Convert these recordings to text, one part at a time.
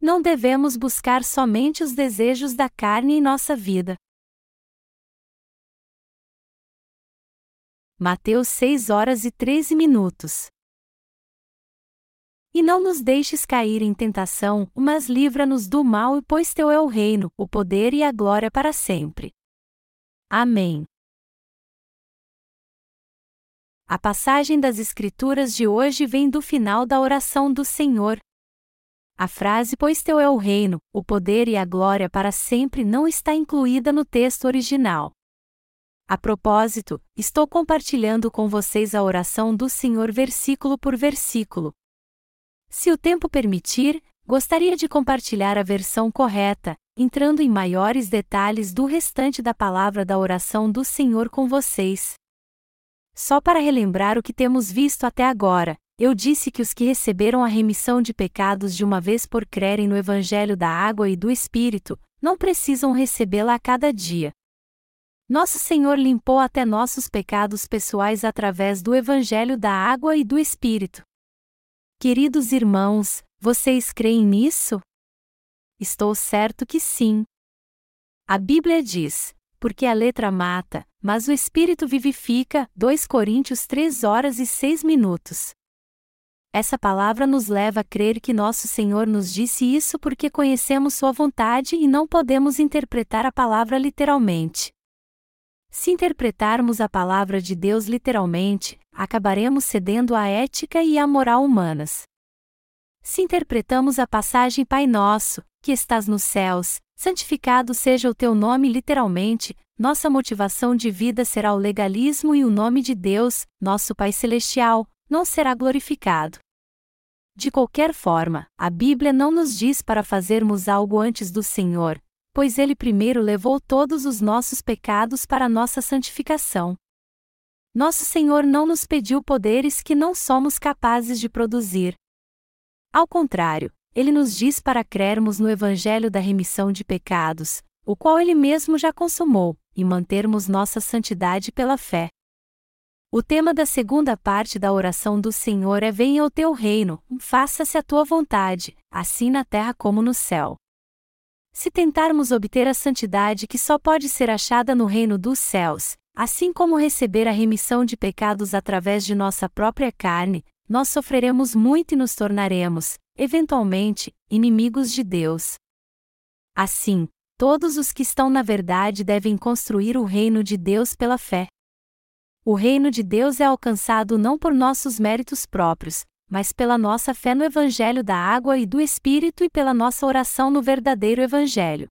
Não devemos buscar somente os desejos da carne em nossa vida. Mateus 6 horas e 13 minutos. E não nos deixes cair em tentação, mas livra-nos do mal, pois teu é o reino, o poder e a glória para sempre. Amém. A passagem das Escrituras de hoje vem do final da oração do Senhor. A frase Pois teu é o reino, o poder e a glória para sempre não está incluída no texto original. A propósito, estou compartilhando com vocês a oração do Senhor versículo por versículo. Se o tempo permitir, gostaria de compartilhar a versão correta, entrando em maiores detalhes do restante da palavra da oração do Senhor com vocês. Só para relembrar o que temos visto até agora, eu disse que os que receberam a remissão de pecados de uma vez por crerem no Evangelho da Água e do Espírito, não precisam recebê-la a cada dia. Nosso Senhor limpou até nossos pecados pessoais através do Evangelho da Água e do Espírito. Queridos irmãos, vocês creem nisso? Estou certo que sim. A Bíblia diz: porque a letra mata, mas o Espírito vivifica. 2 Coríntios 3 horas e 6 minutos. Essa palavra nos leva a crer que nosso Senhor nos disse isso porque conhecemos Sua vontade e não podemos interpretar a palavra literalmente. Se interpretarmos a palavra de Deus literalmente, acabaremos cedendo à ética e à moral humanas. Se interpretamos a passagem Pai Nosso, que estás nos céus, santificado seja o teu nome literalmente, nossa motivação de vida será o legalismo e o nome de Deus, nosso Pai Celestial, não será glorificado. De qualquer forma, a Bíblia não nos diz para fazermos algo antes do Senhor, pois ele primeiro levou todos os nossos pecados para nossa santificação. Nosso Senhor não nos pediu poderes que não somos capazes de produzir. Ao contrário, ele nos diz para crermos no Evangelho da remissão de pecados, o qual ele mesmo já consumou, e mantermos nossa santidade pela fé. O tema da segunda parte da oração do Senhor é: Venha o teu reino, faça-se a tua vontade, assim na terra como no céu. Se tentarmos obter a santidade que só pode ser achada no reino dos céus, assim como receber a remissão de pecados através de nossa própria carne, nós sofreremos muito e nos tornaremos, eventualmente, inimigos de Deus. Assim, todos os que estão na verdade devem construir o reino de Deus pela fé. O reino de Deus é alcançado não por nossos méritos próprios, mas pela nossa fé no Evangelho da Água e do Espírito e pela nossa oração no verdadeiro Evangelho.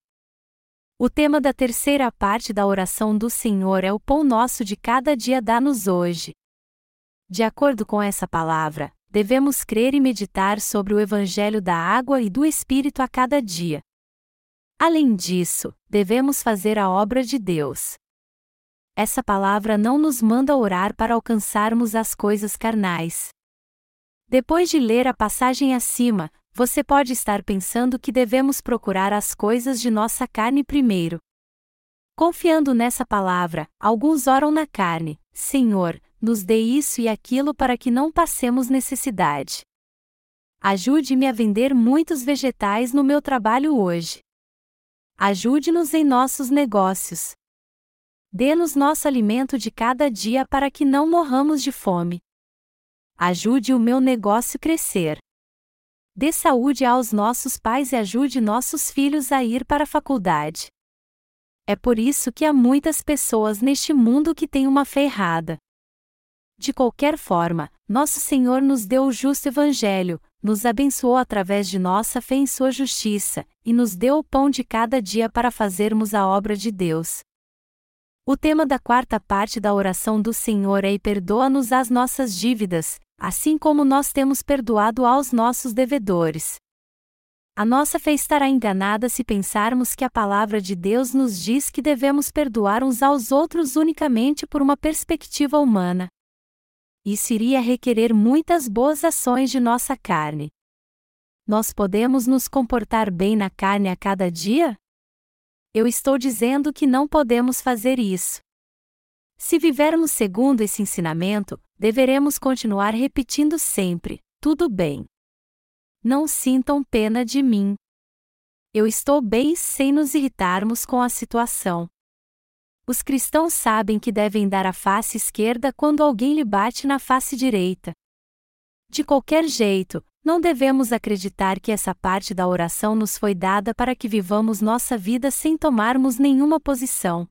O tema da terceira parte da oração do Senhor é o pão nosso de cada dia dá-nos hoje. De acordo com essa palavra, devemos crer e meditar sobre o Evangelho da Água e do Espírito a cada dia. Além disso, devemos fazer a obra de Deus. Essa palavra não nos manda orar para alcançarmos as coisas carnais. Depois de ler a passagem acima, você pode estar pensando que devemos procurar as coisas de nossa carne primeiro. Confiando nessa palavra, alguns oram na carne: Senhor, nos dê isso e aquilo para que não passemos necessidade. Ajude-me a vender muitos vegetais no meu trabalho hoje. Ajude-nos em nossos negócios. Dê-nos nosso alimento de cada dia para que não morramos de fome. Ajude o meu negócio crescer. Dê saúde aos nossos pais e ajude nossos filhos a ir para a faculdade. É por isso que há muitas pessoas neste mundo que têm uma fé errada. De qualquer forma, nosso Senhor nos deu o justo Evangelho, nos abençoou através de nossa fé em Sua justiça, e nos deu o pão de cada dia para fazermos a obra de Deus. O tema da quarta parte da oração do Senhor é: E perdoa-nos as nossas dívidas, assim como nós temos perdoado aos nossos devedores. A nossa fé estará enganada se pensarmos que a palavra de Deus nos diz que devemos perdoar uns aos outros unicamente por uma perspectiva humana. Isso iria requerer muitas boas ações de nossa carne. Nós podemos nos comportar bem na carne a cada dia? Eu estou dizendo que não podemos fazer isso. Se vivermos segundo esse ensinamento, deveremos continuar repetindo sempre: tudo bem. Não sintam pena de mim. Eu estou bem sem nos irritarmos com a situação. Os cristãos sabem que devem dar a face esquerda quando alguém lhe bate na face direita. De qualquer jeito, não devemos acreditar que essa parte da oração nos foi dada para que vivamos nossa vida sem tomarmos nenhuma posição.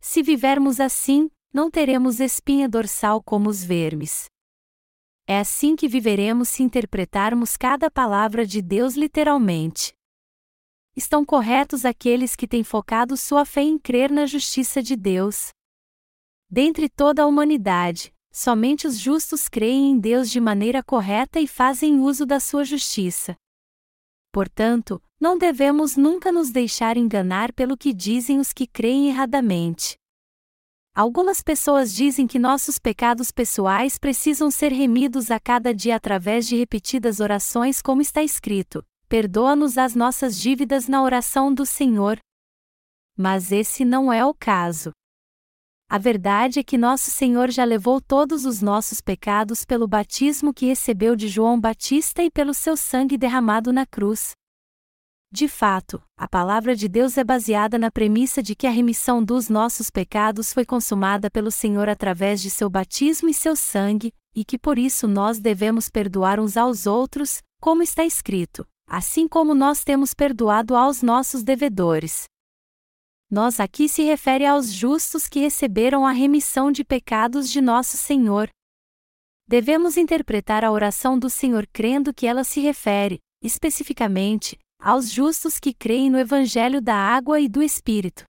Se vivermos assim, não teremos espinha dorsal como os vermes. É assim que viveremos se interpretarmos cada palavra de Deus literalmente. Estão corretos aqueles que têm focado sua fé em crer na justiça de Deus. Dentre toda a humanidade, somente os justos creem em Deus de maneira correta e fazem uso da sua justiça. Portanto, não devemos nunca nos deixar enganar pelo que dizem os que creem erradamente. Algumas pessoas dizem que nossos pecados pessoais precisam ser remidos a cada dia através de repetidas orações, como está escrito: Perdoa-nos as nossas dívidas na oração do Senhor. Mas esse não é o caso. A verdade é que nosso Senhor já levou todos os nossos pecados pelo batismo que recebeu de João Batista e pelo seu sangue derramado na cruz. De fato, a palavra de Deus é baseada na premissa de que a remissão dos nossos pecados foi consumada pelo Senhor através de seu batismo e seu sangue, e que por isso nós devemos perdoar uns aos outros, como está escrito, assim como nós temos perdoado aos nossos devedores. Nós aqui se refere aos justos que receberam a remissão de pecados de nosso Senhor. Devemos interpretar a oração do Senhor crendo que ela se refere, especificamente, aos justos que creem no Evangelho da Água e do Espírito.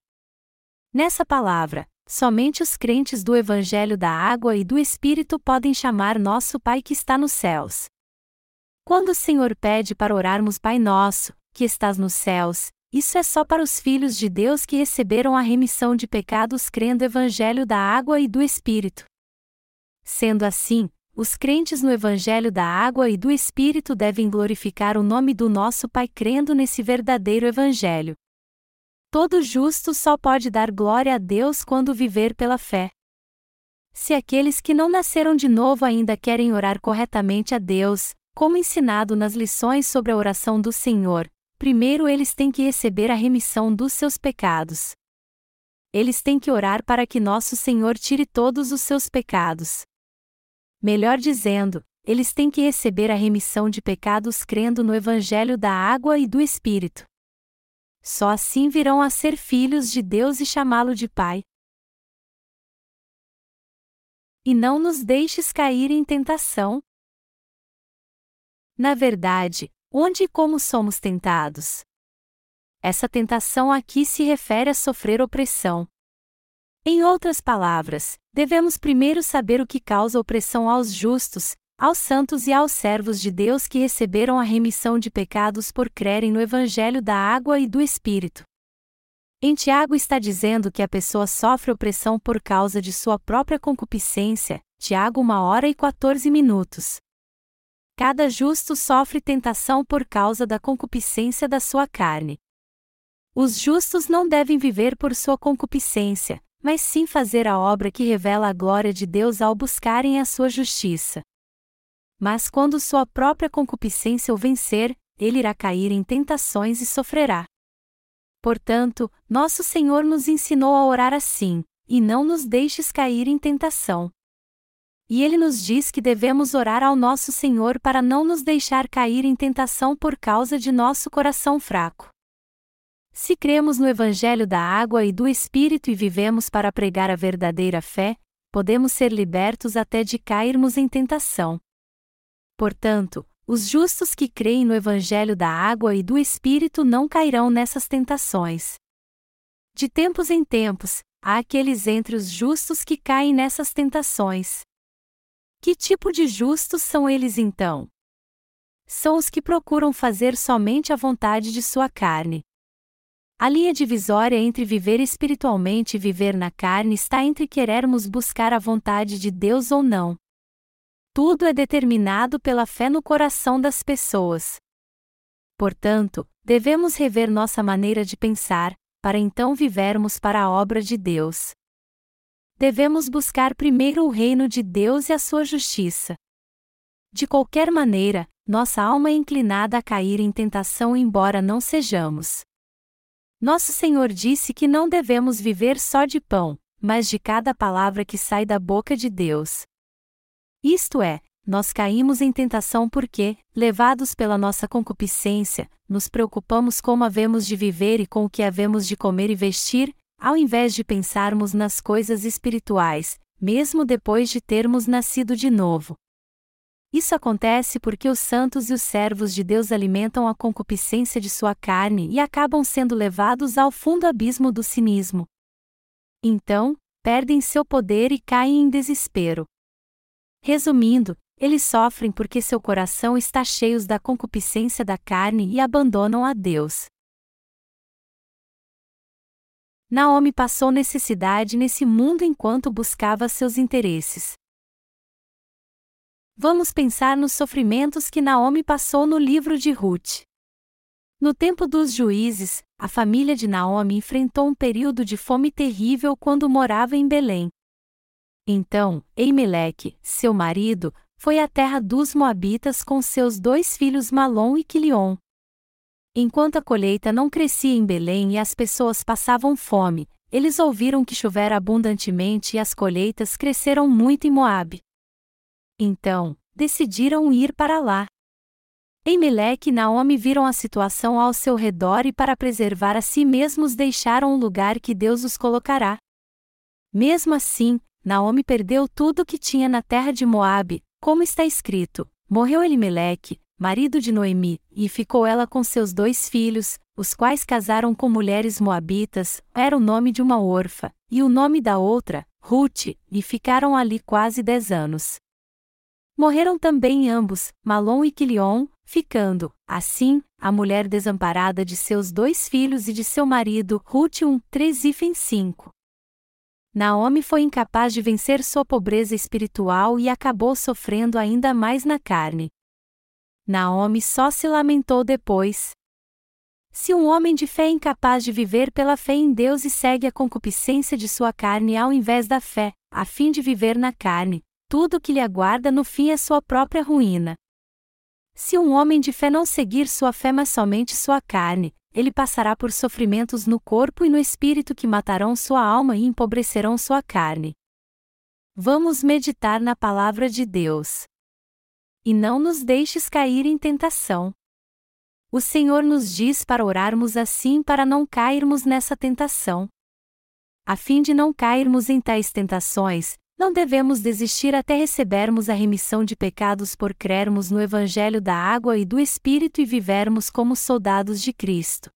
Nessa palavra, somente os crentes do Evangelho da Água e do Espírito podem chamar nosso Pai que está nos céus. Quando o Senhor pede para orarmos Pai Nosso, que estás nos céus, isso é só para os filhos de Deus que receberam a remissão de pecados crendo no Evangelho da Água e do Espírito. Sendo assim, os crentes no Evangelho da Água e do Espírito devem glorificar o nome do nosso Pai crendo nesse verdadeiro Evangelho. Todo justo só pode dar glória a Deus quando viver pela fé. Se aqueles que não nasceram de novo ainda querem orar corretamente a Deus, como ensinado nas lições sobre a oração do Senhor, primeiro eles têm que receber a remissão dos seus pecados. Eles têm que orar para que nosso Senhor tire todos os seus pecados. Melhor dizendo, eles têm que receber a remissão de pecados crendo no Evangelho da água e do Espírito. Só assim virão a ser filhos de Deus e chamá-lo de Pai. E não nos deixes cair em tentação. Na verdade, onde e como somos tentados? Essa tentação aqui se refere a sofrer opressão. Em outras palavras, devemos primeiro saber o que causa opressão aos justos, aos santos e aos servos de Deus que receberam a remissão de pecados por crerem no Evangelho da água e do Espírito. Em Tiago está dizendo que a pessoa sofre opressão por causa de sua própria concupiscência, Tiago 1 hora e 14 minutos. Cada justo sofre tentação por causa da concupiscência da sua carne. Os justos não devem viver por sua concupiscência, mas sim fazer a obra que revela a glória de Deus ao buscarem a sua justiça. Mas quando sua própria concupiscência o vencer, ele irá cair em tentações e sofrerá. Portanto, nosso Senhor nos ensinou a orar assim: e não nos deixes cair em tentação. E ele nos diz que devemos orar ao nosso Senhor para não nos deixar cair em tentação por causa de nosso coração fraco. Se cremos no Evangelho da água e do Espírito e vivemos para pregar a verdadeira fé, podemos ser libertos até de cairmos em tentação. Portanto, os justos que creem no Evangelho da água e do Espírito não cairão nessas tentações. De tempos em tempos, há aqueles entre os justos que caem nessas tentações. Que tipo de justos são eles então? São os que procuram fazer somente a vontade de sua carne. A linha divisória entre viver espiritualmente e viver na carne está entre querermos buscar a vontade de Deus ou não. Tudo é determinado pela fé no coração das pessoas. Portanto, devemos rever nossa maneira de pensar, para então vivermos para a obra de Deus. Devemos buscar primeiro o reino de Deus e a sua justiça. De qualquer maneira, nossa alma é inclinada a cair em tentação, embora não sejamos. Nosso Senhor disse que não devemos viver só de pão, mas de cada palavra que sai da boca de Deus. Isto é, nós caímos em tentação porque, levados pela nossa concupiscência, nos preocupamos como havemos de viver e com o que havemos de comer e vestir, ao invés de pensarmos nas coisas espirituais, mesmo depois de termos nascido de novo. Isso acontece porque os santos e os servos de Deus alimentam a concupiscência de sua carne e acabam sendo levados ao fundo abismo do cinismo. Então, perdem seu poder e caem em desespero. Resumindo, eles sofrem porque seu coração está cheio da concupiscência da carne e abandonam a Deus. Naomi passou necessidade nesse mundo enquanto buscava seus interesses. Vamos pensar nos sofrimentos que Naomi passou no livro de Ruth. No tempo dos juízes, a família de Naomi enfrentou um período de fome terrível quando morava em Belém. Então, Eimeleque, seu marido, foi à terra dos Moabitas com seus dois filhos Malom e Quilion. Enquanto a colheita não crescia em Belém e as pessoas passavam fome, eles ouviram que chovera abundantemente e as colheitas cresceram muito em Moabe. Então, decidiram ir para lá. Eimeleque e Naomi viram a situação ao seu redor e para preservar a si mesmos deixaram o lugar que Deus os colocará. Mesmo assim, Naomi perdeu tudo o que tinha na terra de Moabe, como está escrito: Morreu Elimeleque, marido de Noemi, e ficou ela com seus dois filhos, os quais casaram com mulheres moabitas, era o nome de uma orfa, e o nome da outra, Ruth, e ficaram ali quase dez anos. Morreram também ambos, Malom e Quilion, ficando, assim, a mulher desamparada de seus dois filhos e de seu marido, Ruth 1, 3 e 5. Naomi foi incapaz de vencer sua pobreza espiritual e acabou sofrendo ainda mais na carne. Naomi só se lamentou depois. Se um homem de fé é incapaz de viver pela fé em Deus e segue a concupiscência de sua carne ao invés da fé, a fim de viver na carne, tudo o que lhe aguarda no fim é sua própria ruína. Se um homem de fé não seguir sua fé mas somente sua carne, ele passará por sofrimentos no corpo e no espírito que matarão sua alma e empobrecerão sua carne. Vamos meditar na palavra de Deus. E não nos deixes cair em tentação. O Senhor nos diz para orarmos assim para não cairmos nessa tentação. A fim de não cairmos em tais tentações, não devemos desistir até recebermos a remissão de pecados por crermos no Evangelho da água e do Espírito e vivermos como soldados de Cristo.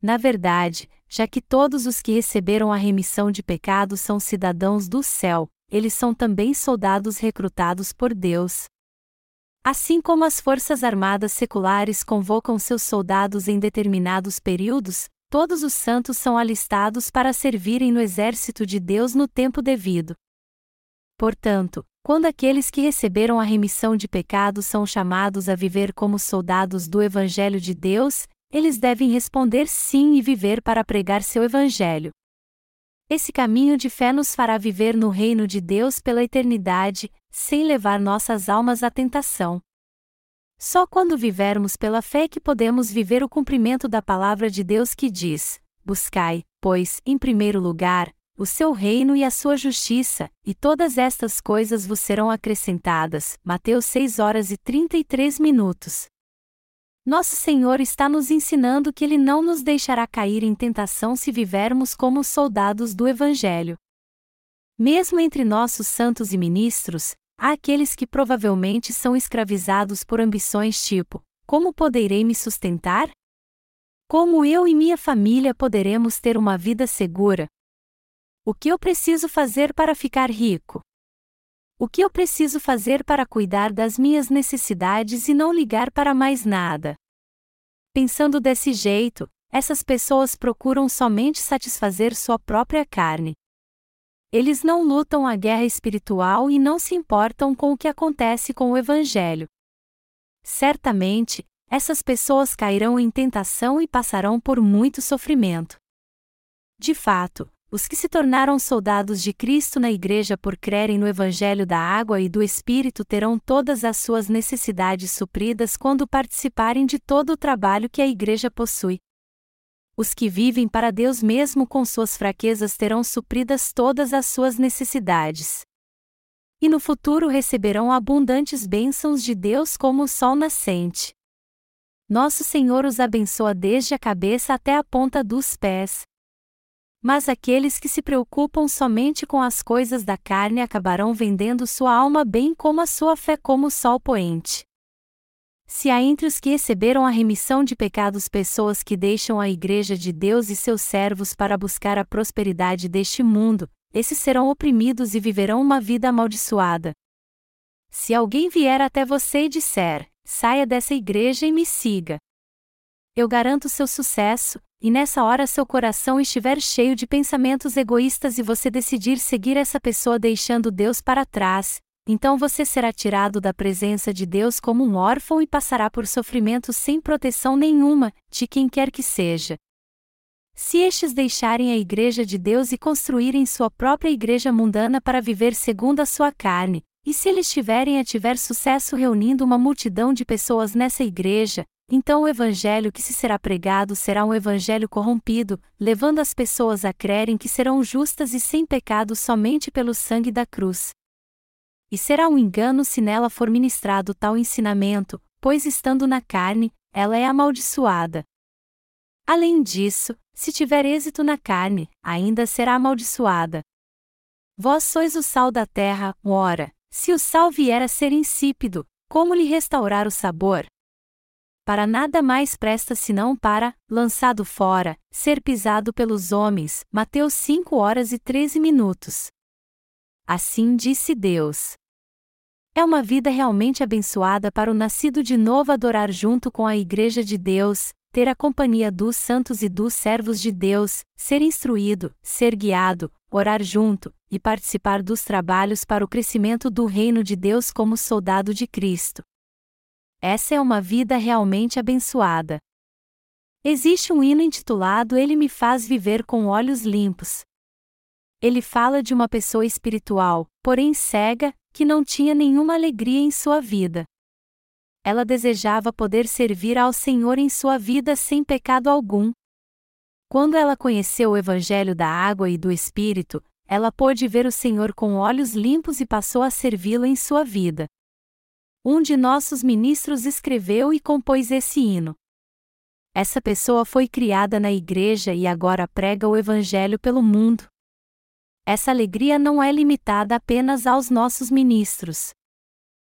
Na verdade, já que todos os que receberam a remissão de pecados são cidadãos do céu, eles são também soldados recrutados por Deus. Assim como as forças armadas seculares convocam seus soldados em determinados períodos, todos os santos são alistados para servirem no exército de Deus no tempo devido. Portanto, quando aqueles que receberam a remissão de pecados são chamados a viver como soldados do Evangelho de Deus, eles devem responder sim e viver para pregar seu Evangelho. Esse caminho de fé nos fará viver no reino de Deus pela eternidade, sem levar nossas almas à tentação. Só quando vivermos pela fé que podemos viver o cumprimento da palavra de Deus que diz: Buscai, pois, em primeiro lugar, o seu reino e a sua justiça, e todas estas coisas vos serão acrescentadas. Mateus 6 horas e 33 minutos. Nosso Senhor está nos ensinando que Ele não nos deixará cair em tentação se vivermos como soldados do Evangelho. Mesmo entre nossos santos e ministros, há aqueles que provavelmente são escravizados por ambições tipo: como poderei me sustentar? Como eu e minha família poderemos ter uma vida segura, o que eu preciso fazer para ficar rico? O que eu preciso fazer para cuidar das minhas necessidades e não ligar para mais nada? Pensando desse jeito, essas pessoas procuram somente satisfazer sua própria carne. Eles não lutam a guerra espiritual e não se importam com o que acontece com o Evangelho. Certamente, essas pessoas cairão em tentação e passarão por muito sofrimento. De fato, os que se tornaram soldados de Cristo na Igreja por crerem no Evangelho da Água e do Espírito terão todas as suas necessidades supridas quando participarem de todo o trabalho que a Igreja possui. Os que vivem para Deus mesmo com suas fraquezas terão supridas todas as suas necessidades. E no futuro receberão abundantes bênçãos de Deus como o sol nascente. Nosso Senhor os abençoa desde a cabeça até a ponta dos pés. Mas aqueles que se preocupam somente com as coisas da carne acabarão vendendo sua alma bem como a sua fé como o sol poente. Se há entre os que receberam a remissão de pecados pessoas que deixam a Igreja de Deus e seus servos para buscar a prosperidade deste mundo, esses serão oprimidos e viverão uma vida amaldiçoada. Se alguém vier até você e disser: saia dessa igreja e me siga. Eu garanto seu sucesso, e nessa hora seu coração estiver cheio de pensamentos egoístas e você decidir seguir essa pessoa deixando Deus para trás, então você será tirado da presença de Deus como um órfão e passará por sofrimento sem proteção nenhuma, de quem quer que seja. Se estes deixarem a igreja de Deus e construírem sua própria igreja mundana para viver segundo a sua carne, e se eles tiverem a tiver sucesso reunindo uma multidão de pessoas nessa igreja, então o evangelho que se será pregado será um evangelho corrompido, levando as pessoas a crerem que serão justas e sem pecado somente pelo sangue da cruz. E será um engano se nela for ministrado tal ensinamento, pois estando na carne, ela é amaldiçoada. Além disso, se tiver êxito na carne, ainda será amaldiçoada. Vós sois o sal da terra, ora, se o sal vier a ser insípido, como lhe restaurar o sabor? Para nada mais presta senão para, lançado fora, ser pisado pelos homens. Mateus 5 horas e 13 minutos. Assim disse Deus. É uma vida realmente abençoada para o nascido de novo adorar junto com a Igreja de Deus, ter a companhia dos santos e dos servos de Deus, ser instruído, ser guiado, orar junto, e participar dos trabalhos para o crescimento do reino de Deus como soldado de Cristo. Essa é uma vida realmente abençoada. Existe um hino intitulado Ele me faz viver com olhos limpos. Ele fala de uma pessoa espiritual, porém cega, que não tinha nenhuma alegria em sua vida. Ela desejava poder servir ao Senhor em sua vida sem pecado algum. Quando ela conheceu o Evangelho da água e do Espírito, ela pôde ver o Senhor com olhos limpos e passou a servi-lo em sua vida. Um de nossos ministros escreveu e compôs esse hino. Essa pessoa foi criada na igreja e agora prega o Evangelho pelo mundo. Essa alegria não é limitada apenas aos nossos ministros.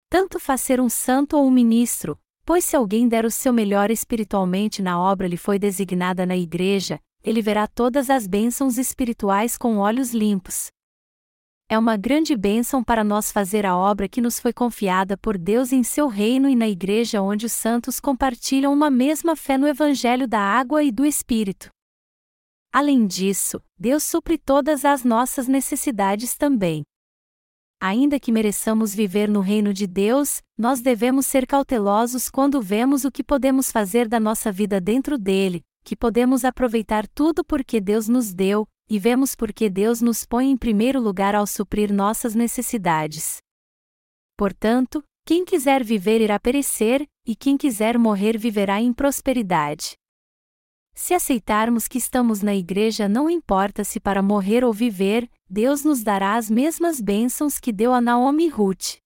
Tanto faz ser um santo ou um ministro, pois se alguém der o seu melhor espiritualmente na obra lhe foi designada na igreja, ele verá todas as bênçãos espirituais com olhos limpos. É uma grande bênção para nós fazer a obra que nos foi confiada por Deus em seu reino e na igreja onde os santos compartilham uma mesma fé no Evangelho da água e do Espírito. Além disso, Deus supre todas as nossas necessidades também. Ainda que mereçamos viver no reino de Deus, nós devemos ser cautelosos quando vemos o que podemos fazer da nossa vida dentro dele, que podemos aproveitar tudo porque Deus nos deu, e vemos porque Deus nos põe em primeiro lugar ao suprir nossas necessidades. Portanto, quem quiser viver irá perecer, e quem quiser morrer viverá em prosperidade. Se aceitarmos que estamos na igreja, não importa se para morrer ou viver, Deus nos dará as mesmas bênçãos que deu a Naomi e Ruth.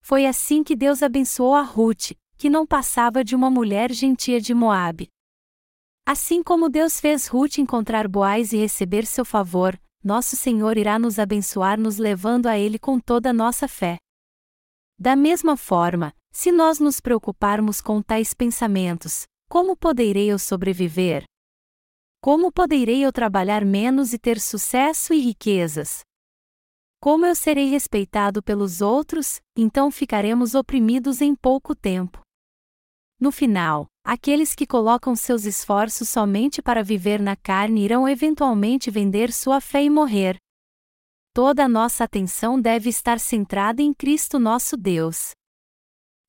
Foi assim que Deus abençoou a Ruth, que não passava de uma mulher gentia de Moabe. Assim como Deus fez Ruth encontrar Boaz e receber seu favor, nosso Senhor irá nos abençoar nos levando a Ele com toda a nossa fé. Da mesma forma, se nós nos preocuparmos com tais pensamentos, como poderei eu sobreviver? Como poderei eu trabalhar menos e ter sucesso e riquezas? Como eu serei respeitado pelos outros, então ficaremos oprimidos em pouco tempo. No final, aqueles que colocam seus esforços somente para viver na carne irão eventualmente vender sua fé e morrer. Toda a nossa atenção deve estar centrada em Cristo nosso Deus.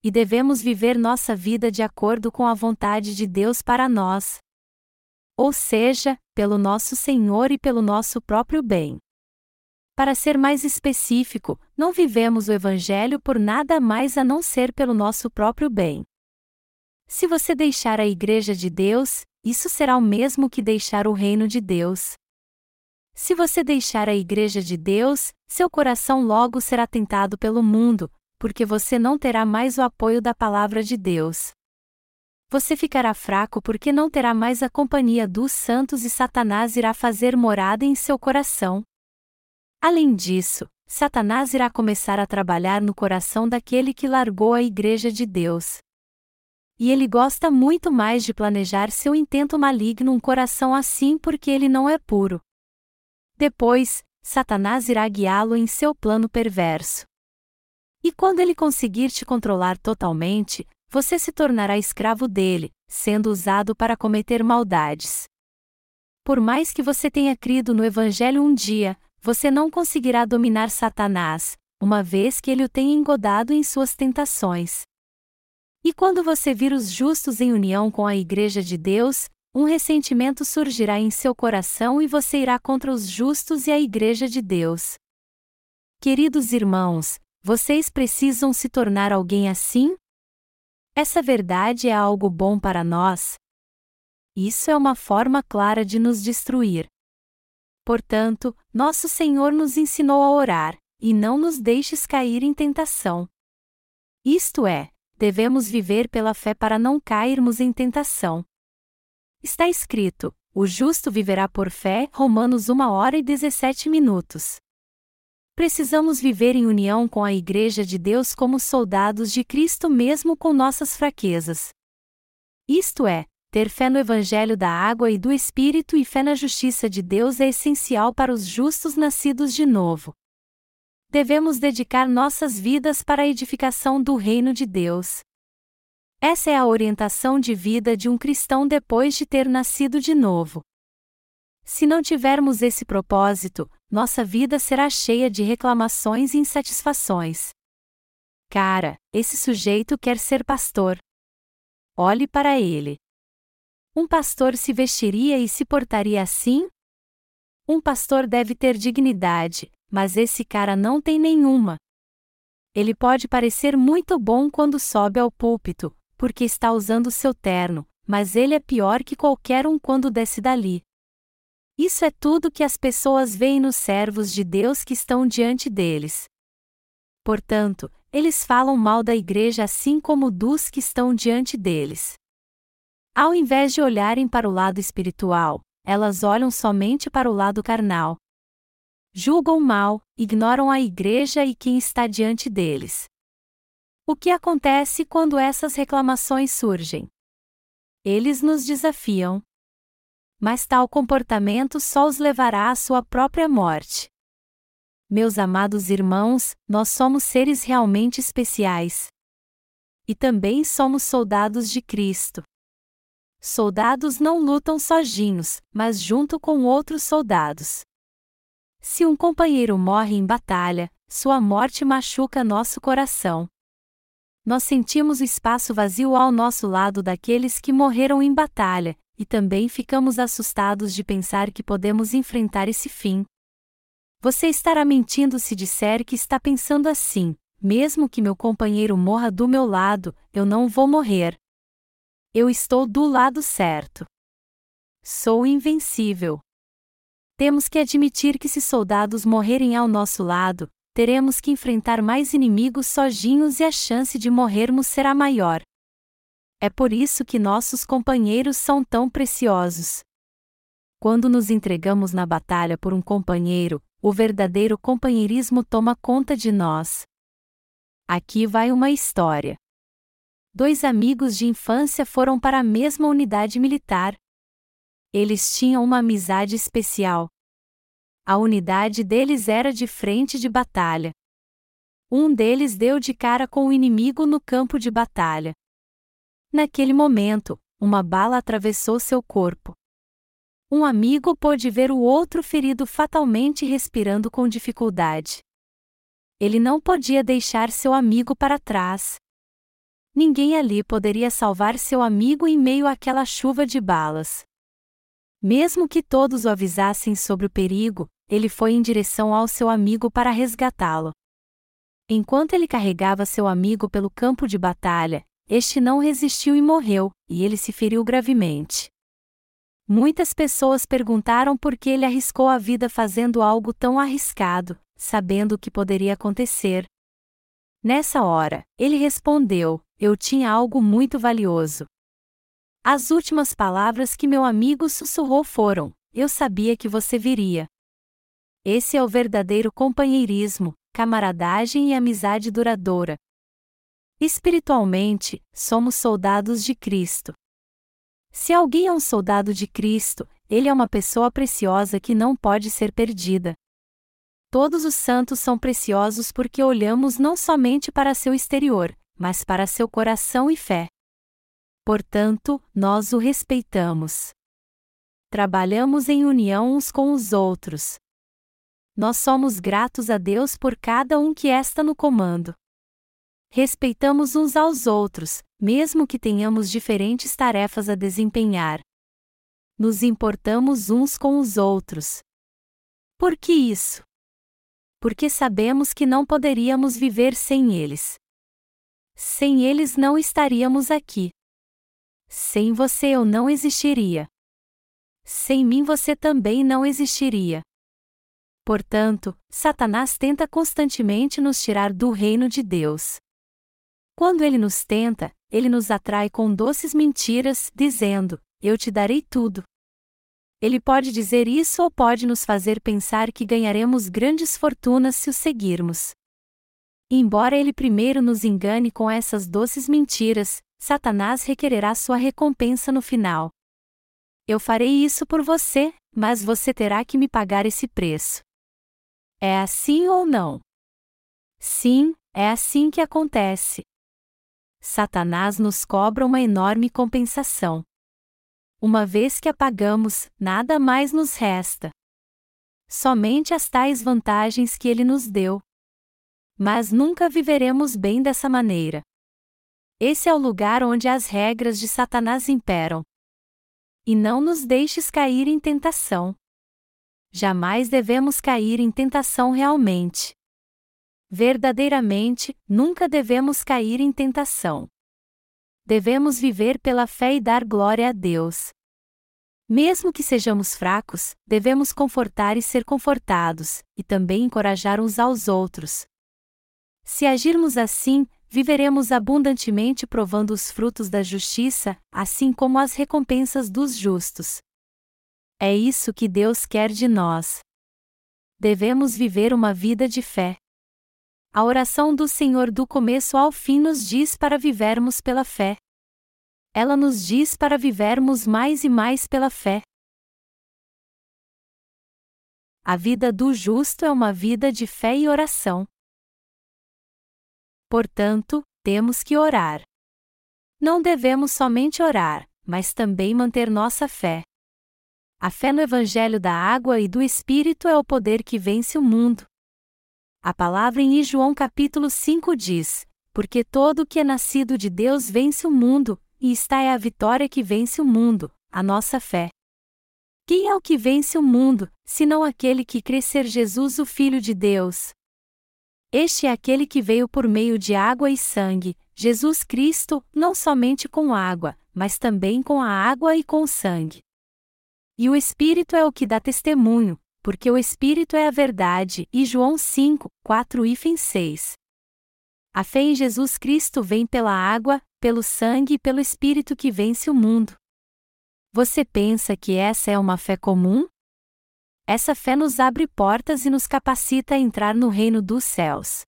E devemos viver nossa vida de acordo com a vontade de Deus para nós. Ou seja, pelo nosso Senhor e pelo nosso próprio bem. Para ser mais específico, não vivemos o Evangelho por nada mais a não ser pelo nosso próprio bem. Se você deixar a Igreja de Deus, isso será o mesmo que deixar o reino de Deus. Se você deixar a Igreja de Deus, seu coração logo será tentado pelo mundo, porque você não terá mais o apoio da palavra de Deus. Você ficará fraco porque não terá mais a companhia dos santos e Satanás irá fazer morada em seu coração. Além disso, Satanás irá começar a trabalhar no coração daquele que largou a Igreja de Deus. E ele gosta muito mais de planejar seu intento maligno um coração assim porque ele não é puro. Depois, Satanás irá guiá-lo em seu plano perverso. E quando ele conseguir te controlar totalmente, você se tornará escravo dele, sendo usado para cometer maldades. Por mais que você tenha crido no Evangelho um dia, você não conseguirá dominar Satanás, uma vez que ele o tenha engodado em suas tentações. E quando você vir os justos em união com a Igreja de Deus, um ressentimento surgirá em seu coração e você irá contra os justos e a Igreja de Deus. Queridos irmãos, vocês precisam se tornar alguém assim? Essa verdade é algo bom para nós? Isso é uma forma clara de nos destruir. Portanto, nosso Senhor nos ensinou a orar, e não nos deixes cair em tentação. Isto é, devemos viver pela fé para não cairmos em tentação. Está escrito: o justo viverá por fé, Romanos 1 hora e 17 minutos. Precisamos viver em união com a Igreja de Deus como soldados de Cristo mesmo com nossas fraquezas. Isto é, ter fé no Evangelho da água e do Espírito e fé na justiça de Deus é essencial para os justos nascidos de novo. Devemos dedicar nossas vidas para a edificação do reino de Deus. Essa é a orientação de vida de um cristão depois de ter nascido de novo. Se não tivermos esse propósito, nossa vida será cheia de reclamações e insatisfações. Cara, esse sujeito quer ser pastor. Olhe para ele. Um pastor se vestiria e se portaria assim? Um pastor deve ter dignidade, mas esse cara não tem nenhuma. Ele pode parecer muito bom quando sobe ao púlpito, porque está usando seu terno, mas ele é pior que qualquer um quando desce dali. Isso é tudo que as pessoas veem nos servos de Deus que estão diante deles. Portanto, eles falam mal da igreja assim como dos que estão diante deles. Ao invés de olharem para o lado espiritual, elas olham somente para o lado carnal. Julgam mal, ignoram a igreja e quem está diante deles. O que acontece quando essas reclamações surgem? Eles nos desafiam. Mas tal comportamento só os levará à sua própria morte. Meus amados irmãos, nós somos seres realmente especiais. E também somos soldados de Cristo. Soldados não lutam sozinhos, mas junto com outros soldados. Se um companheiro morre em batalha, sua morte machuca nosso coração. Nós sentimos o espaço vazio ao nosso lado daqueles que morreram em batalha, e também ficamos assustados de pensar que podemos enfrentar esse fim. Você estará mentindo se disser que está pensando assim: mesmo que meu companheiro morra do meu lado, eu não vou morrer. Eu estou do lado certo. Sou invencível. Temos que admitir que se soldados morrerem ao nosso lado, teremos que enfrentar mais inimigos sozinhos e a chance de morrermos será maior. É por isso que nossos companheiros são tão preciosos. Quando nos entregamos na batalha por um companheiro, o verdadeiro companheirismo toma conta de nós. Aqui vai uma história dois amigos de infância foram para a mesma unidade militar. Eles tinham uma amizade especial. A unidade deles era de frente de batalha. Um deles deu de cara com o inimigo no campo de batalha. Naquele momento, uma bala atravessou seu corpo. Um amigo pôde ver o outro ferido fatalmente respirando com dificuldade. Ele não podia deixar seu amigo para trás. Ninguém ali poderia salvar seu amigo em meio àquela chuva de balas. Mesmo que todos o avisassem sobre o perigo, ele foi em direção ao seu amigo para resgatá-lo. Enquanto ele carregava seu amigo pelo campo de batalha, este não resistiu e morreu, e ele se feriu gravemente. Muitas pessoas perguntaram por que ele arriscou a vida fazendo algo tão arriscado, sabendo o que poderia acontecer. Nessa hora, ele respondeu: Eu tinha algo muito valioso. As últimas palavras que meu amigo sussurrou foram: Eu sabia que você viria. Esse é o verdadeiro companheirismo, camaradagem e amizade duradoura. Espiritualmente, somos soldados de Cristo. Se alguém é um soldado de Cristo, ele é uma pessoa preciosa que não pode ser perdida. Todos os santos são preciosos porque olhamos não somente para seu exterior, mas para seu coração e fé. Portanto, nós o respeitamos. Trabalhamos em união uns com os outros. Nós somos gratos a Deus por cada um que está no comando. Respeitamos uns aos outros, mesmo que tenhamos diferentes tarefas a desempenhar. Nos importamos uns com os outros. Por que isso? Porque sabemos que não poderíamos viver sem eles. Sem eles não estaríamos aqui. Sem você eu não existiria. Sem mim você também não existiria. Portanto, Satanás tenta constantemente nos tirar do reino de Deus. Quando ele nos tenta, ele nos atrai com doces mentiras, dizendo: Eu te darei tudo. Ele pode dizer isso ou pode nos fazer pensar que ganharemos grandes fortunas se o seguirmos. Embora ele primeiro nos engane com essas doces mentiras, Satanás requererá sua recompensa no final. Eu farei isso por você, mas você terá que me pagar esse preço. É assim ou não? Sim, é assim que acontece. Satanás nos cobra uma enorme compensação. Uma vez que a pagamos, nada mais nos resta. Somente as tais vantagens que ele nos deu. Mas nunca viveremos bem dessa maneira. Esse é o lugar onde as regras de Satanás imperam. E não nos deixes cair em tentação. Jamais devemos cair em tentação realmente. Verdadeiramente, nunca devemos cair em tentação. Devemos viver pela fé e dar glória a Deus. Mesmo que sejamos fracos, devemos confortar e ser confortados, e também encorajar uns aos outros. Se agirmos assim, viveremos abundantemente provando os frutos da justiça, assim como as recompensas dos justos. É isso que Deus quer de nós. Devemos viver uma vida de fé. A oração do Senhor do começo ao fim nos diz para vivermos pela fé. Ela nos diz para vivermos mais e mais pela fé. A vida do justo é uma vida de fé e oração. Portanto, temos que orar. Não devemos somente orar, mas também manter nossa fé. A fé no Evangelho da água e do Espírito é o poder que vence o mundo. A palavra em João capítulo 5 diz: Porque todo o que é nascido de Deus vence o mundo, e está é a vitória que vence o mundo, a nossa fé. Quem é o que vence o mundo, senão aquele que crê ser Jesus o Filho de Deus? Este é aquele que veio por meio de água e sangue, Jesus Cristo, não somente com água, mas também com a água e com o sangue. E o Espírito é o que dá testemunho, porque o Espírito é a verdade. E João 5, 4 e 6. A fé em Jesus Cristo vem pela água, pelo sangue e pelo Espírito que vence o mundo. Você pensa que essa é uma fé comum? Essa fé nos abre portas e nos capacita a entrar no reino dos céus.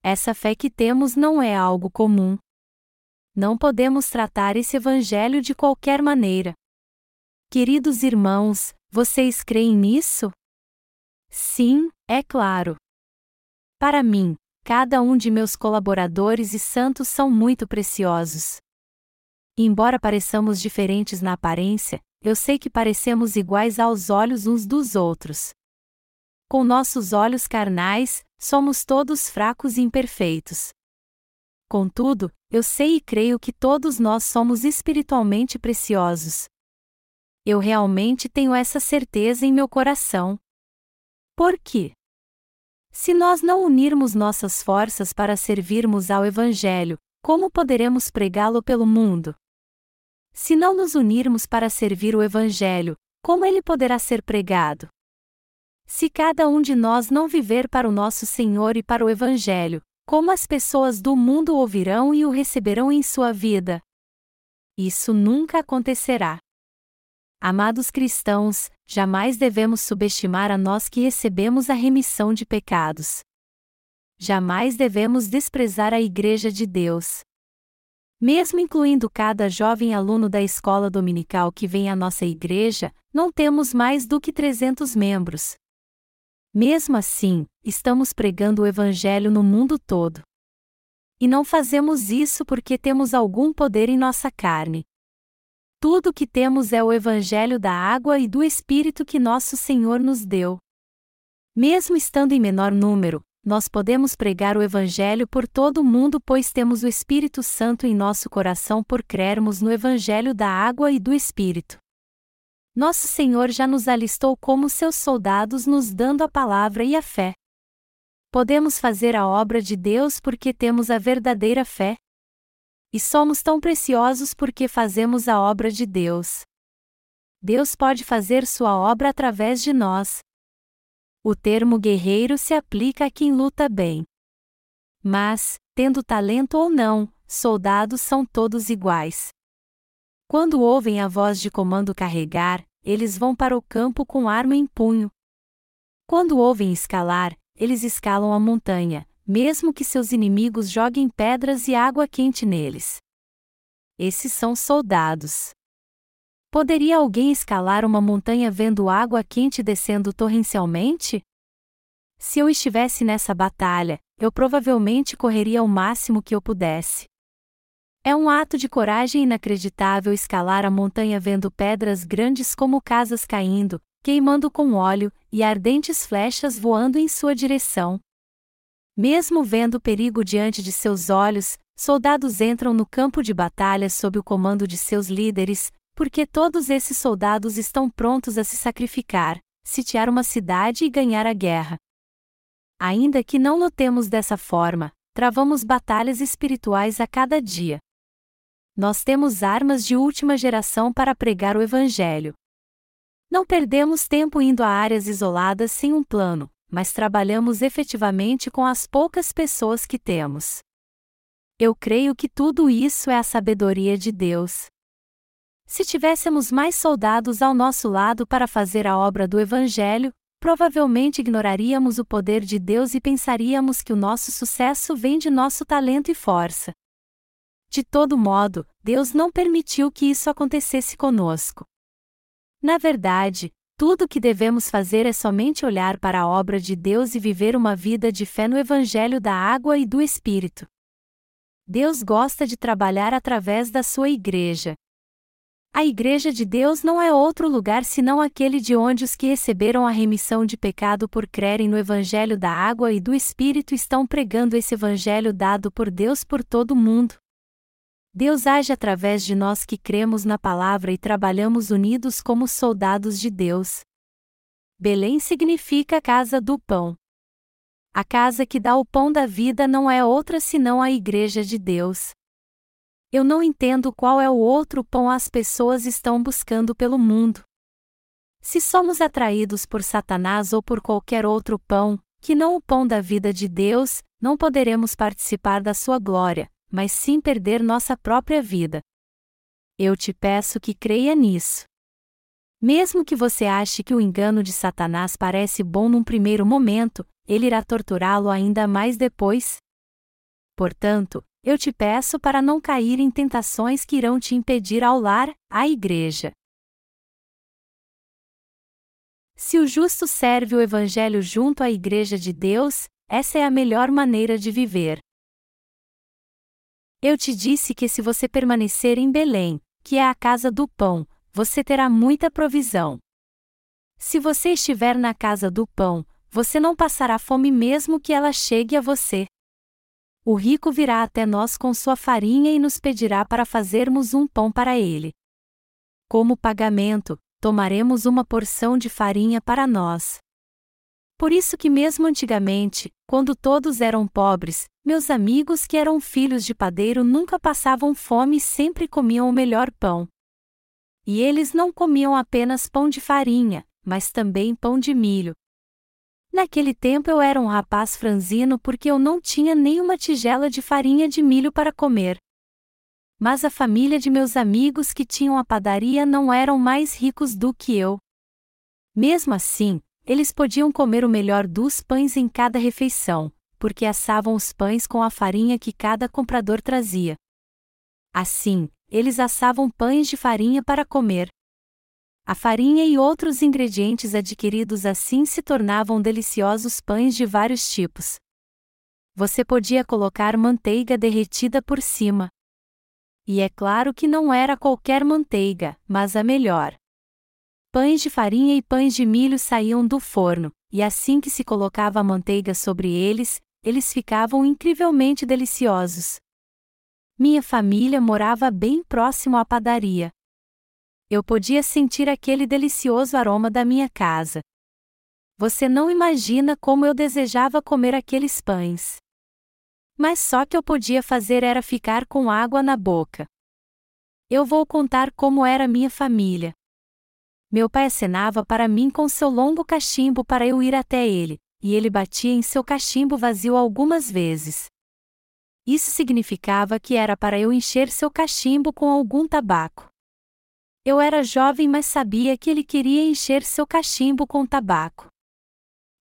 Essa fé que temos não é algo comum. Não podemos tratar esse evangelho de qualquer maneira. Queridos irmãos, vocês creem nisso? Sim, é claro. Para mim, cada um de meus colaboradores e santos são muito preciosos. Embora pareçamos diferentes na aparência, eu sei que parecemos iguais aos olhos uns dos outros. Com nossos olhos carnais, somos todos fracos e imperfeitos. Contudo, eu sei e creio que todos nós somos espiritualmente preciosos. Eu realmente tenho essa certeza em meu coração. Por quê? Se nós não unirmos nossas forças para servirmos ao Evangelho, como poderemos pregá-lo pelo mundo? Se não nos unirmos para servir o Evangelho, como ele poderá ser pregado? Se cada um de nós não viver para o nosso Senhor e para o Evangelho, como as pessoas do mundo ouvirão e o receberão em sua vida? Isso nunca acontecerá. Amados cristãos, jamais devemos subestimar a nós que recebemos a remissão de pecados. Jamais devemos desprezar a Igreja de Deus. Mesmo incluindo cada jovem aluno da escola dominical que vem à nossa igreja, não temos mais do que 300 membros. Mesmo assim, estamos pregando o Evangelho no mundo todo. E não fazemos isso porque temos algum poder em nossa carne. Tudo o que temos é o Evangelho da água e do Espírito que nosso Senhor nos deu. Mesmo estando em menor número, nós podemos pregar o Evangelho por todo o mundo, pois temos o Espírito Santo em nosso coração por crermos no Evangelho da água e do Espírito. Nosso Senhor já nos alistou como seus soldados, nos dando a palavra e a fé. Podemos fazer a obra de Deus porque temos a verdadeira fé, e somos tão preciosos porque fazemos a obra de Deus. Deus pode fazer sua obra através de nós. O termo guerreiro se aplica a quem luta bem. Mas, tendo talento ou não, soldados são todos iguais. Quando ouvem a voz de comando carregar, eles vão para o campo com arma em punho. Quando ouvem escalar, eles escalam a montanha, mesmo que seus inimigos joguem pedras e água quente neles. Esses são soldados. Poderia alguém escalar uma montanha vendo água quente descendo torrencialmente? Se eu estivesse nessa batalha, eu provavelmente correria o máximo que eu pudesse. É um ato de coragem inacreditável escalar a montanha vendo pedras grandes como casas caindo, queimando com óleo, e ardentes flechas voando em sua direção. Mesmo vendo perigo diante de seus olhos, soldados entram no campo de batalha sob o comando de seus líderes, porque todos esses soldados estão prontos a se sacrificar, sitiar uma cidade e ganhar a guerra. Ainda que não lutemos dessa forma, travamos batalhas espirituais a cada dia. Nós temos armas de última geração para pregar o Evangelho. Não perdemos tempo indo a áreas isoladas sem um plano, mas trabalhamos efetivamente com as poucas pessoas que temos. Eu creio que tudo isso é a sabedoria de Deus. Se tivéssemos mais soldados ao nosso lado para fazer a obra do Evangelho, provavelmente ignoraríamos o poder de Deus e pensaríamos que o nosso sucesso vem de nosso talento e força. De todo modo, Deus não permitiu que isso acontecesse conosco. Na verdade, tudo o que devemos fazer é somente olhar para a obra de Deus e viver uma vida de fé no Evangelho da água e do Espírito. Deus gosta de trabalhar através da sua igreja. A igreja de Deus não é outro lugar senão aquele de onde os que receberam a remissão de pecado por crerem no Evangelho da água e do Espírito estão pregando esse Evangelho dado por Deus por todo o mundo. Deus age através de nós que cremos na palavra e trabalhamos unidos como soldados de Deus. Belém significa casa do pão. A casa que dá o pão da vida não é outra senão a Igreja de Deus. Eu não entendo qual é o outro pão as pessoas estão buscando pelo mundo. Se somos atraídos por Satanás ou por qualquer outro pão, que não o pão da vida de Deus, não poderemos participar da sua glória, mas sim perder nossa própria vida. Eu te peço que creia nisso. Mesmo que você ache que o engano de Satanás parece bom num primeiro momento, ele irá torturá-lo ainda mais depois. Portanto, eu te peço para não cair em tentações que irão te impedir ao lar, à igreja. Se o justo serve o Evangelho junto à Igreja de Deus, essa é a melhor maneira de viver. Eu te disse que se você permanecer em Belém, que é a casa do pão, você terá muita provisão. Se você estiver na casa do pão, você não passará fome mesmo que ela chegue a você. O rico virá até nós com sua farinha e nos pedirá para fazermos um pão para ele. Como pagamento, tomaremos uma porção de farinha para nós. Por isso que mesmo antigamente, quando todos eram pobres, meus amigos que eram filhos de padeiro nunca passavam fome e sempre comiam o melhor pão. E eles não comiam apenas pão de farinha, mas também pão de milho. Naquele tempo eu era um rapaz franzino porque eu não tinha nenhuma tigela de farinha de milho para comer. Mas a família de meus amigos que tinham a padaria não eram mais ricos do que eu. Mesmo assim, eles podiam comer o melhor dos pães em cada refeição, porque assavam os pães com a farinha que cada comprador trazia. Assim, eles assavam pães de farinha para comer. A farinha e outros ingredientes adquiridos assim se tornavam deliciosos pães de vários tipos. Você podia colocar manteiga derretida por cima. E é claro que não era qualquer manteiga, mas a melhor. Pães de farinha e pães de milho saíam do forno, e assim que se colocava a manteiga sobre eles, eles ficavam incrivelmente deliciosos. Minha família morava bem próximo à padaria. Eu podia sentir aquele delicioso aroma da minha casa. Você não imagina como eu desejava comer aqueles pães. Mas só que eu podia fazer era ficar com água na boca. Eu vou contar como era minha família. Meu pai acenava para mim com seu longo cachimbo para eu ir até ele, e ele batia em seu cachimbo vazio algumas vezes. Isso significava que era para eu encher seu cachimbo com algum tabaco. Eu era jovem, mas sabia que ele queria encher seu cachimbo com tabaco.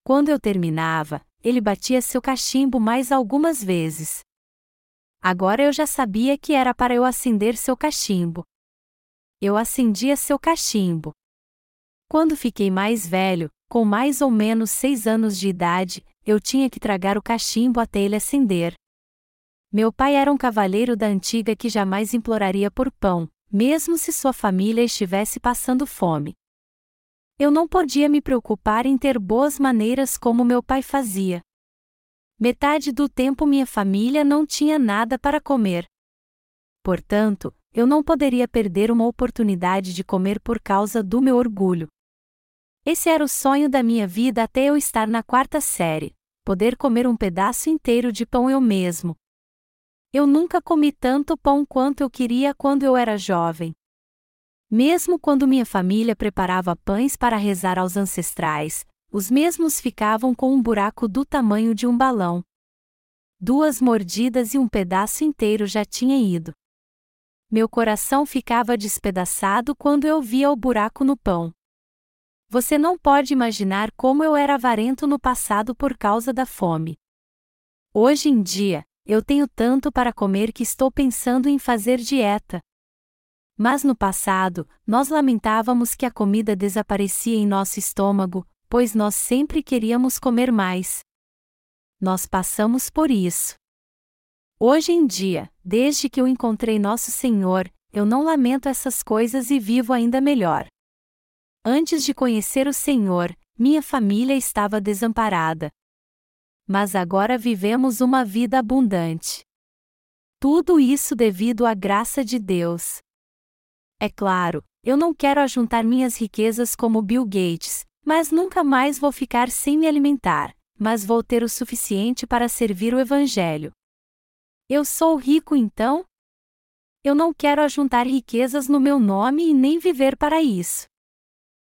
Quando eu terminava, ele batia seu cachimbo mais algumas vezes. Agora eu já sabia que era para eu acender seu cachimbo. Eu acendia seu cachimbo. Quando fiquei mais velho, com mais ou menos seis anos de idade, eu tinha que tragar o cachimbo até ele acender. Meu pai era um cavalheiro da antiga que jamais imploraria por pão, mesmo se sua família estivesse passando fome. Eu não podia me preocupar em ter boas maneiras como meu pai fazia. Metade do tempo minha família não tinha nada para comer. Portanto, eu não poderia perder uma oportunidade de comer por causa do meu orgulho. Esse era o sonho da minha vida até eu estar na quarta série, poder comer um pedaço inteiro de pão eu mesmo. Eu nunca comi tanto pão quanto eu queria quando eu era jovem. Mesmo quando minha família preparava pães para rezar aos ancestrais, os mesmos ficavam com um buraco do tamanho de um balão. Duas mordidas e um pedaço inteiro já tinha ido. Meu coração ficava despedaçado quando eu via o buraco no pão. Você não pode imaginar como eu era avarento no passado por causa da fome. Hoje em dia, eu tenho tanto para comer que estou pensando em fazer dieta. Mas no passado, nós lamentávamos que a comida desaparecia em nosso estômago, pois nós sempre queríamos comer mais. Nós passamos por isso. Hoje em dia, desde que eu encontrei Nosso Senhor, eu não lamento essas coisas e vivo ainda melhor. Antes de conhecer o Senhor, minha família estava desamparada. Mas agora vivemos uma vida abundante. Tudo isso devido à graça de Deus. É claro, eu não quero ajuntar minhas riquezas como Bill Gates, mas nunca mais vou ficar sem me alimentar, mas vou ter o suficiente para servir o Evangelho. Eu sou rico então? Eu não quero ajuntar riquezas no meu nome e nem viver para isso.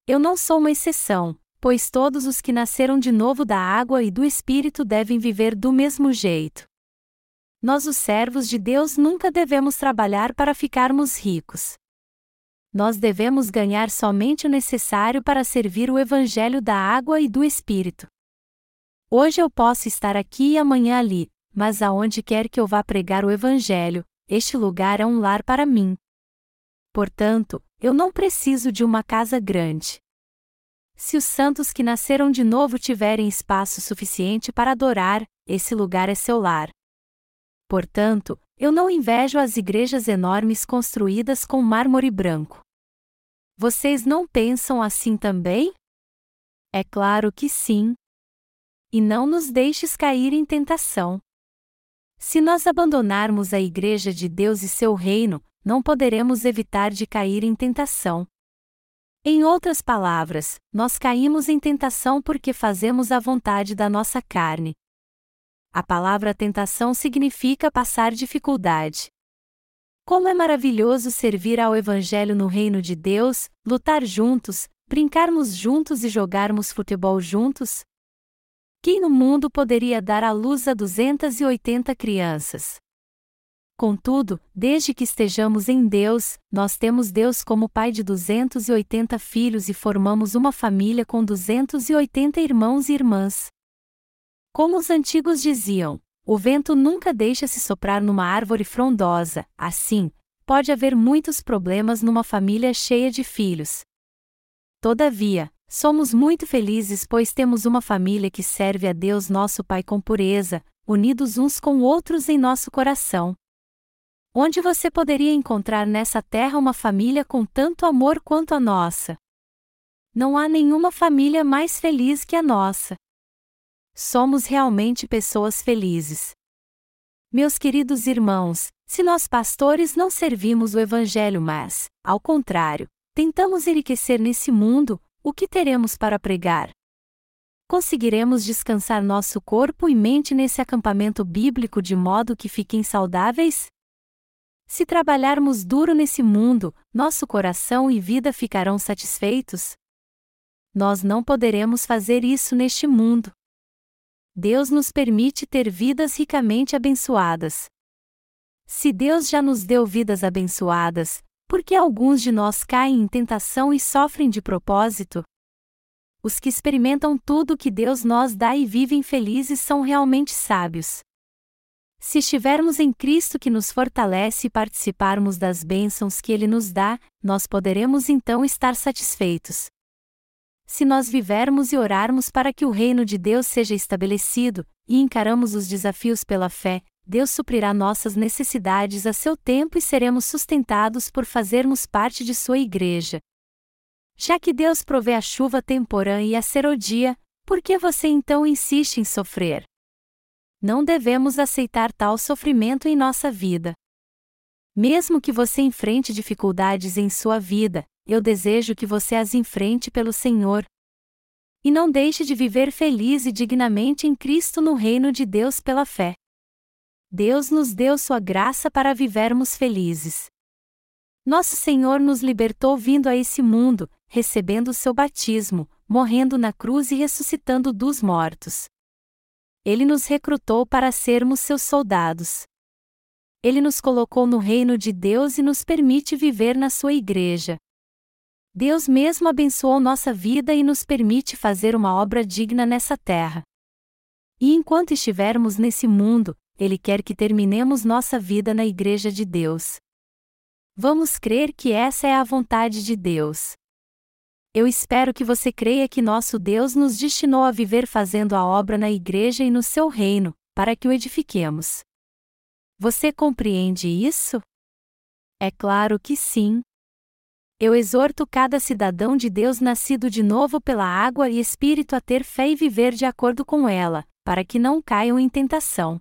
Eu não sou uma exceção, pois todos os que nasceram de novo da água e do Espírito devem viver do mesmo jeito. Nós, os servos de Deus, nunca devemos trabalhar para ficarmos ricos. Nós devemos ganhar somente o necessário para servir o Evangelho da água e do Espírito. Hoje eu posso estar aqui e amanhã ali, mas aonde quer que eu vá pregar o Evangelho, este lugar é um lar para mim. Portanto, eu não preciso de uma casa grande. Se os santos que nasceram de novo tiverem espaço suficiente para adorar, esse lugar é seu lar. Portanto, eu não invejo as igrejas enormes construídas com mármore branco. Vocês não pensam assim também? É claro que sim. E não nos deixes cair em tentação. Se nós abandonarmos a Igreja de Deus e seu reino, não poderemos evitar de cair em tentação. Em outras palavras, nós caímos em tentação porque fazemos a vontade da nossa carne. A palavra tentação significa passar dificuldade. Como é maravilhoso servir ao Evangelho no reino de Deus, lutar juntos, brincarmos juntos e jogarmos futebol juntos? Quem no mundo poderia dar à luz a 280 crianças? Contudo, desde que estejamos em Deus, nós temos Deus como pai de 280 filhos e formamos uma família com 280 irmãos e irmãs. Como os antigos diziam, o vento nunca deixa se soprar numa árvore frondosa, assim, pode haver muitos problemas numa família cheia de filhos. Todavia, somos muito felizes pois temos uma família que serve a Deus nosso Pai com pureza, unidos uns com outros em nosso coração. Onde você poderia encontrar nessa terra uma família com tanto amor quanto a nossa? Não há nenhuma família mais feliz que a nossa. Somos realmente pessoas felizes. Meus queridos irmãos, se nós pastores não servimos o Evangelho, mas, ao contrário, tentamos enriquecer nesse mundo, o que teremos para pregar? Conseguiremos descansar nosso corpo e mente nesse acampamento bíblico de modo que fiquem saudáveis? Se trabalharmos duro nesse mundo, nosso coração e vida ficarão satisfeitos? Nós não poderemos fazer isso neste mundo. Deus nos permite ter vidas ricamente abençoadas. Se Deus já nos deu vidas abençoadas, por que alguns de nós caem em tentação e sofrem de propósito? Os que experimentam tudo que Deus nos dá e vivem felizes são realmente sábios. Se estivermos em Cristo que nos fortalece e participarmos das bênçãos que Ele nos dá, nós poderemos então estar satisfeitos. Se nós vivermos e orarmos para que o reino de Deus seja estabelecido, e encaramos os desafios pela fé, Deus suprirá nossas necessidades a seu tempo e seremos sustentados por fazermos parte de sua igreja. Já que Deus provê a chuva temporã e a serodia, por que você então insiste em sofrer? Não devemos aceitar tal sofrimento em nossa vida. Mesmo que você enfrente dificuldades em sua vida, eu desejo que você as enfrente pelo Senhor. E não deixe de viver feliz e dignamente em Cristo no reino de Deus pela fé. Deus nos deu sua graça para vivermos felizes. Nosso Senhor nos libertou vindo a esse mundo, recebendo o seu batismo, morrendo na cruz e ressuscitando dos mortos. Ele nos recrutou para sermos seus soldados. Ele nos colocou no reino de Deus e nos permite viver na sua igreja. Deus mesmo abençoou nossa vida e nos permite fazer uma obra digna nessa terra. E enquanto estivermos nesse mundo, Ele quer que terminemos nossa vida na Igreja de Deus. Vamos crer que essa é a vontade de Deus. Eu espero que você creia que nosso Deus nos destinou a viver fazendo a obra na igreja e no seu reino, para que o edifiquemos. Você compreende isso? É claro que sim. Eu exorto cada cidadão de Deus nascido de novo pela água e espírito a ter fé e viver de acordo com ela, para que não caiam em tentação.